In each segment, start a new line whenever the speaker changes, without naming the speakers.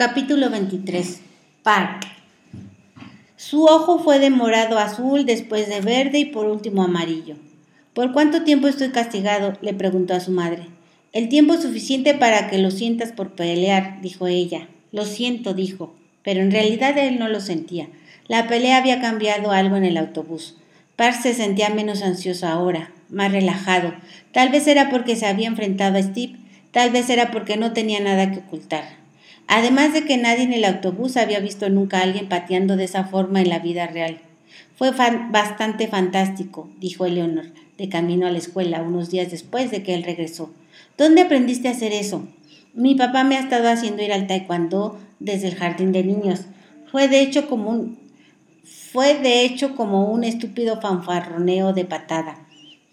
Capítulo 23. Park. Su ojo fue de morado azul, después de verde y por último amarillo. ¿Por cuánto tiempo estoy castigado? le preguntó a su madre. El tiempo suficiente para que lo sientas por pelear, dijo ella. Lo siento, dijo, pero en realidad él no lo sentía. La pelea había cambiado algo en el autobús. Park se sentía menos ansioso ahora, más relajado. Tal vez era porque se había enfrentado a Steve, tal vez era porque no tenía nada que ocultar. Además de que nadie en el autobús había visto nunca a alguien pateando de esa forma en la vida real. Fue bastante fantástico, dijo Eleonor, de camino a la escuela unos días después de que él regresó. ¿Dónde aprendiste a hacer eso? Mi papá me ha estado haciendo ir al taekwondo desde el jardín de niños. Fue de hecho como un fue de hecho como un estúpido fanfarroneo de patada.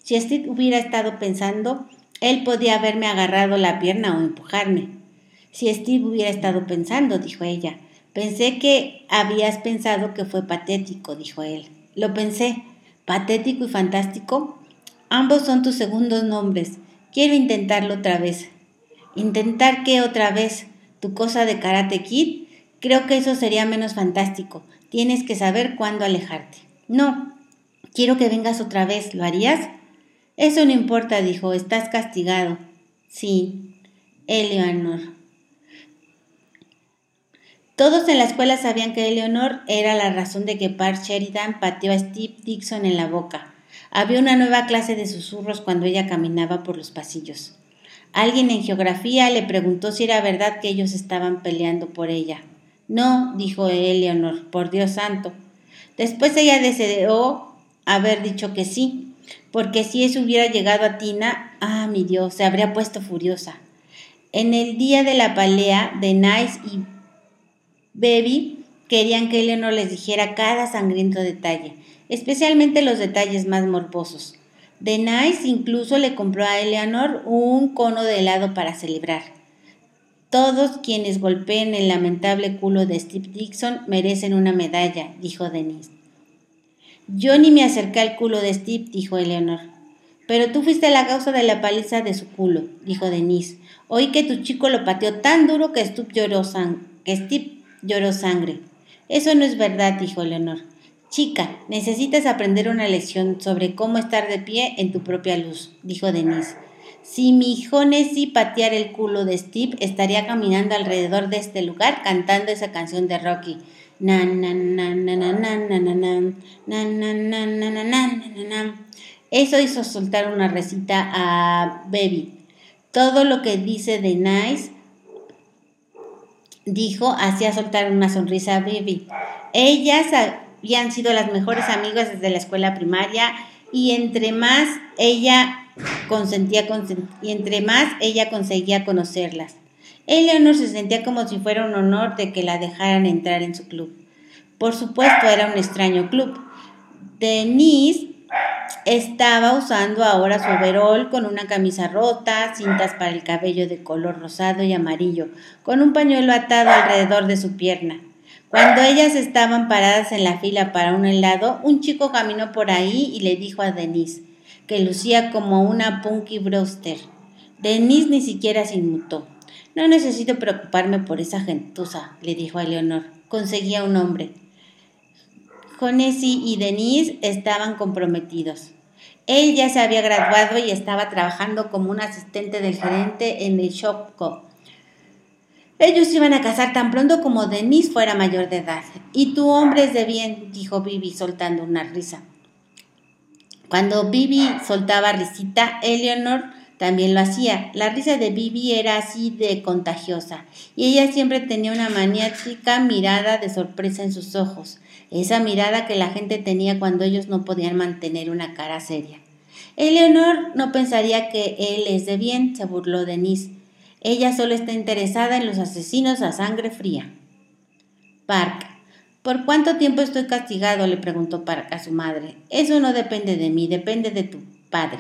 Si Steve hubiera estado pensando, él podía haberme agarrado la pierna o empujarme. Si Steve hubiera estado pensando, dijo ella. Pensé que habías pensado que fue patético, dijo él. Lo pensé. ¿Patético y fantástico? Ambos son tus segundos nombres. Quiero intentarlo otra vez. ¿Intentar qué otra vez? ¿Tu cosa de karate kid? Creo que eso sería menos fantástico. Tienes que saber cuándo alejarte. No, quiero que vengas otra vez. ¿Lo harías? Eso no importa, dijo. Estás castigado. Sí. Eleanor. Todos en la escuela sabían que Eleanor era la razón de que Park Sheridan pateó a Steve Dixon en la boca. Había una nueva clase de susurros cuando ella caminaba por los pasillos. Alguien en geografía le preguntó si era verdad que ellos estaban peleando por ella. No, dijo Eleanor, por Dios santo. Después ella deseó haber dicho que sí, porque si eso hubiera llegado a Tina, ah, mi Dios, se habría puesto furiosa. En el día de la pelea de Nice y Baby querían que Eleanor les dijera cada sangriento detalle, especialmente los detalles más morbosos. De Nice incluso le compró a Eleanor un cono de helado para celebrar. Todos quienes golpeen el lamentable culo de Steve Dixon merecen una medalla, dijo Denise. Yo ni me acerqué al culo de Steve, dijo Eleanor. Pero tú fuiste la causa de la paliza de su culo, dijo Denise. Oí que tu chico lo pateó tan duro que Steve lloró, que Steve lloró sangre. Eso no es verdad, dijo Eleanor. Chica, necesitas aprender una lección sobre cómo estar de pie en tu propia luz, dijo Denise. Si mi hijo Nessie pateara el culo de Steve, estaría caminando alrededor de este lugar cantando esa canción de Rocky. Eso hizo soltar una recita a Baby. Todo lo que dice de Nice, dijo, hacía soltar una sonrisa a Baby. Ellas habían sido las mejores amigas desde la escuela primaria y entre más ella consentía y entre más ella conseguía conocerlas. Eleanor se sentía como si fuera un honor de que la dejaran entrar en su club. Por supuesto, era un extraño club. Denise estaba usando ahora su overol con una camisa rota, cintas para el cabello de color rosado y amarillo, con un pañuelo atado alrededor de su pierna. Cuando ellas estaban paradas en la fila para un helado, un chico caminó por ahí y le dijo a Denise, que lucía como una Punky Brewster. Denise ni siquiera se inmutó. No necesito preocuparme por esa gentuza, le dijo a Leonor. Conseguía un hombre. Jonesy y Denise estaban comprometidos. Él ya se había graduado y estaba trabajando como un asistente del gerente en el Shopco. Ellos iban a casar tan pronto como Denise fuera mayor de edad. Y tu hombre es de bien, dijo Bibi soltando una risa. Cuando Bibi soltaba risita, Eleanor también lo hacía. La risa de Bibi era así de contagiosa y ella siempre tenía una maniática mirada de sorpresa en sus ojos, esa mirada que la gente tenía cuando ellos no podían mantener una cara seria. Eleanor no pensaría que él es de bien, se burló Denise. Ella solo está interesada en los asesinos a sangre fría. Park. ¿Por cuánto tiempo estoy castigado? le preguntó Park a su madre. Eso no depende de mí, depende de tu padre.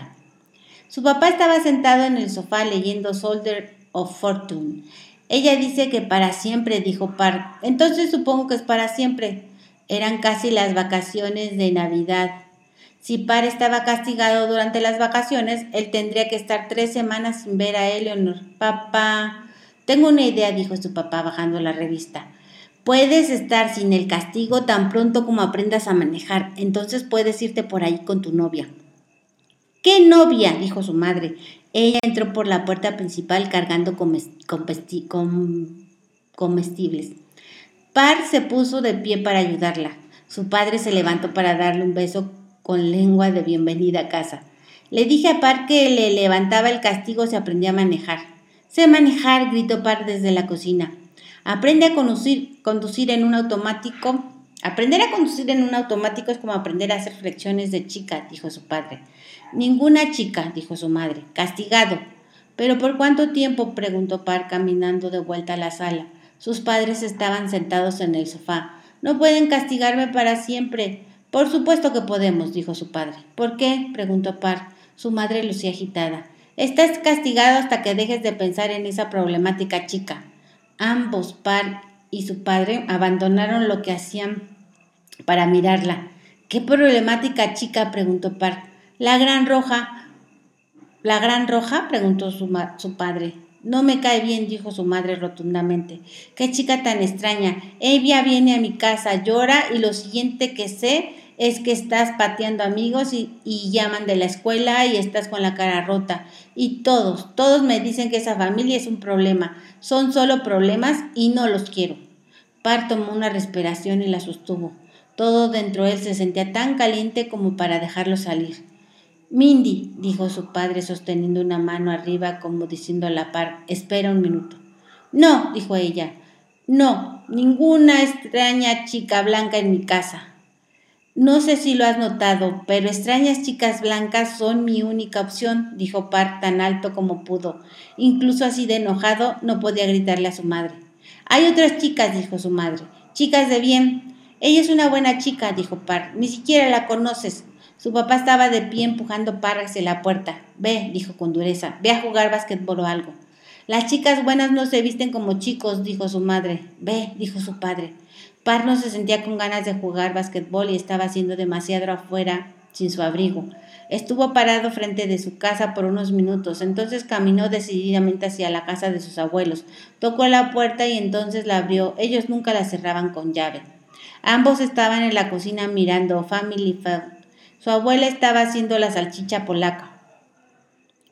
Su papá estaba sentado en el sofá leyendo Soldier of Fortune. Ella dice que para siempre, dijo Park. Entonces supongo que es para siempre. Eran casi las vacaciones de Navidad. Si Par estaba castigado durante las vacaciones, él tendría que estar tres semanas sin ver a Eleanor. Papá, Tengo una idea, dijo su papá bajando la revista. Puedes estar sin el castigo tan pronto como aprendas a manejar, entonces puedes irte por ahí con tu novia. ¿Qué novia? dijo su madre. Ella entró por la puerta principal cargando comestibles. Par se puso de pie para ayudarla. Su padre se levantó para darle un beso con lengua de bienvenida a casa. Le dije a Par que le levantaba el castigo si aprendía a manejar. Sé manejar, gritó Par desde la cocina. Aprende a conducir, conducir en un automático. Aprender a conducir en un automático es como aprender a hacer flexiones de chica, dijo su padre. Ninguna chica, dijo su madre. Castigado. ¿Pero por cuánto tiempo? preguntó Par caminando de vuelta a la sala. Sus padres estaban sentados en el sofá. No pueden castigarme para siempre. Por supuesto que podemos, dijo su padre. ¿Por qué? preguntó Par. Su madre lucía agitada. Estás castigado hasta que dejes de pensar en esa problemática chica. Ambos, Par y su padre, abandonaron lo que hacían para mirarla. ¿Qué problemática chica? preguntó Par. La gran roja. ¿La gran roja? preguntó su, su padre. No me cae bien, dijo su madre rotundamente. Qué chica tan extraña. Ella viene a mi casa, llora y lo siguiente que sé es que estás pateando amigos y, y, llaman de la escuela y estás con la cara rota. Y todos, todos me dicen que esa familia es un problema. Son solo problemas y no los quiero. Par tomó una respiración y la sostuvo. Todo dentro de él se sentía tan caliente como para dejarlo salir. Mindy, dijo su padre sosteniendo una mano arriba como diciendo a la par, espera un minuto. No, dijo ella, no, ninguna extraña chica blanca en mi casa. No sé si lo has notado, pero extrañas chicas blancas son mi única opción, dijo Par tan alto como pudo. Incluso así de enojado no podía gritarle a su madre. Hay otras chicas, dijo su madre. Chicas de bien. Ella es una buena chica, dijo Par. Ni siquiera la conoces. Su papá estaba de pie empujando Par hacia la puerta. Ve, dijo con dureza, ve a jugar básquetbol o algo. Las chicas buenas no se visten como chicos, dijo su madre. Ve, dijo su padre. Par no se sentía con ganas de jugar basquetbol y estaba haciendo demasiado afuera sin su abrigo. Estuvo parado frente de su casa por unos minutos, entonces caminó decididamente hacia la casa de sus abuelos. Tocó la puerta y entonces la abrió. Ellos nunca la cerraban con llave. Ambos estaban en la cocina mirando Family Food. Su abuela estaba haciendo la salchicha polaca.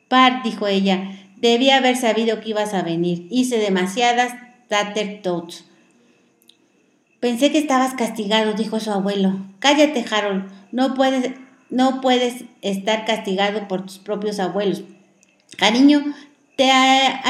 Par, dijo ella, debía haber sabido que ibas a venir. Hice demasiadas tater tots. Pensé que estabas castigado, dijo su abuelo. Cállate, Harold. No puedes, no puedes estar castigado por tus propios abuelos. Cariño, ¿te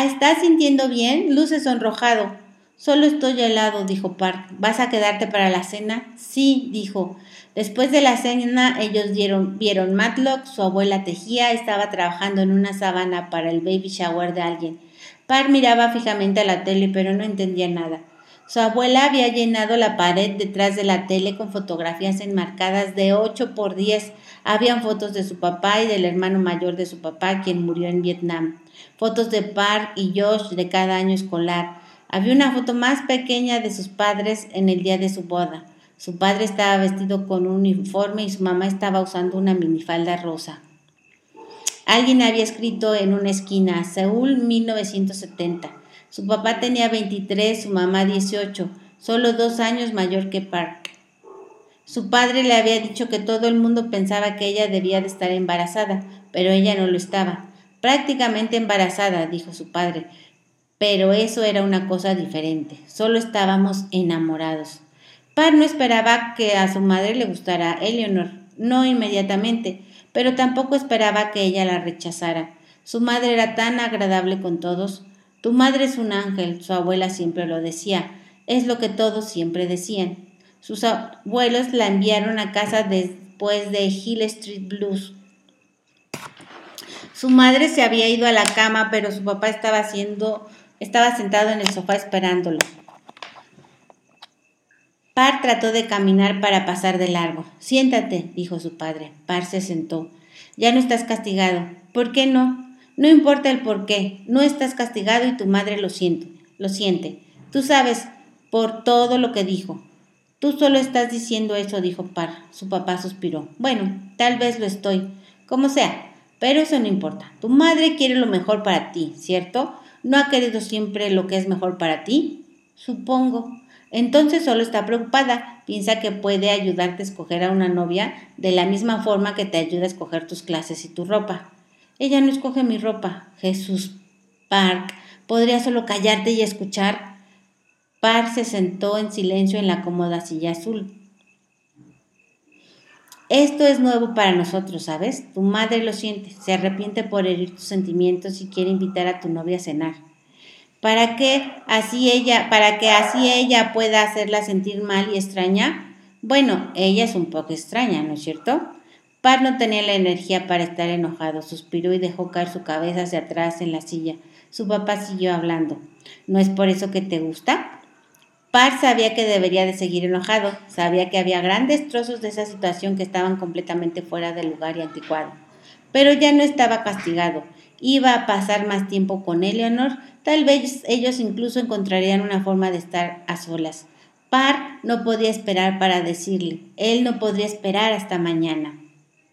estás sintiendo bien? Luces sonrojado. Solo estoy helado, dijo Park. ¿Vas a quedarte para la cena? Sí, dijo. Después de la cena, ellos dieron, vieron Matlock, su abuela tejía, estaba trabajando en una sábana para el baby shower de alguien. Park miraba fijamente a la tele, pero no entendía nada. Su abuela había llenado la pared detrás de la tele con fotografías enmarcadas de 8 por 10. Habían fotos de su papá y del hermano mayor de su papá, quien murió en Vietnam. Fotos de Park y Josh de cada año escolar. Había una foto más pequeña de sus padres en el día de su boda. Su padre estaba vestido con un uniforme y su mamá estaba usando una minifalda rosa. Alguien había escrito en una esquina, Seúl 1970. Su papá tenía 23, su mamá 18, solo dos años mayor que Park. Su padre le había dicho que todo el mundo pensaba que ella debía de estar embarazada, pero ella no lo estaba. Prácticamente embarazada, dijo su padre. Pero eso era una cosa diferente. Solo estábamos enamorados. Park no esperaba que a su madre le gustara Eleanor, no inmediatamente, pero tampoco esperaba que ella la rechazara. Su madre era tan agradable con todos. Tu madre es un ángel, su abuela siempre lo decía, es lo que todos siempre decían. Sus abuelos la enviaron a casa después de Hill Street Blues. Su madre se había ido a la cama, pero su papá estaba haciendo, estaba sentado en el sofá esperándolo. Par trató de caminar para pasar de largo. Siéntate, dijo su padre. Par se sentó. Ya no estás castigado. ¿Por qué no? No importa el por qué, no estás castigado y tu madre lo siente, lo siente. Tú sabes por todo lo que dijo. Tú solo estás diciendo eso, dijo Par. Su papá suspiró. Bueno, tal vez lo estoy. Como sea, pero eso no importa. Tu madre quiere lo mejor para ti, ¿cierto? ¿No ha querido siempre lo que es mejor para ti? Supongo. Entonces solo está preocupada. Piensa que puede ayudarte a escoger a una novia de la misma forma que te ayuda a escoger tus clases y tu ropa. Ella no escoge mi ropa. Jesús Park, ¿podría solo callarte y escuchar? Park se sentó en silencio en la cómoda silla azul. Esto es nuevo para nosotros, ¿sabes? Tu madre lo siente, se arrepiente por herir tus sentimientos y quiere invitar a tu novia a cenar. ¿Para qué así ella, para que así ella pueda hacerla sentir mal y extraña? Bueno, ella es un poco extraña, ¿no es cierto? Par no tenía la energía para estar enojado, suspiró y dejó caer su cabeza hacia atrás en la silla. Su papá siguió hablando. ¿No es por eso que te gusta? Par sabía que debería de seguir enojado, sabía que había grandes trozos de esa situación que estaban completamente fuera de lugar y anticuado. Pero ya no estaba castigado, iba a pasar más tiempo con Eleanor, tal vez ellos incluso encontrarían una forma de estar a solas. Par no podía esperar para decirle, él no podría esperar hasta mañana.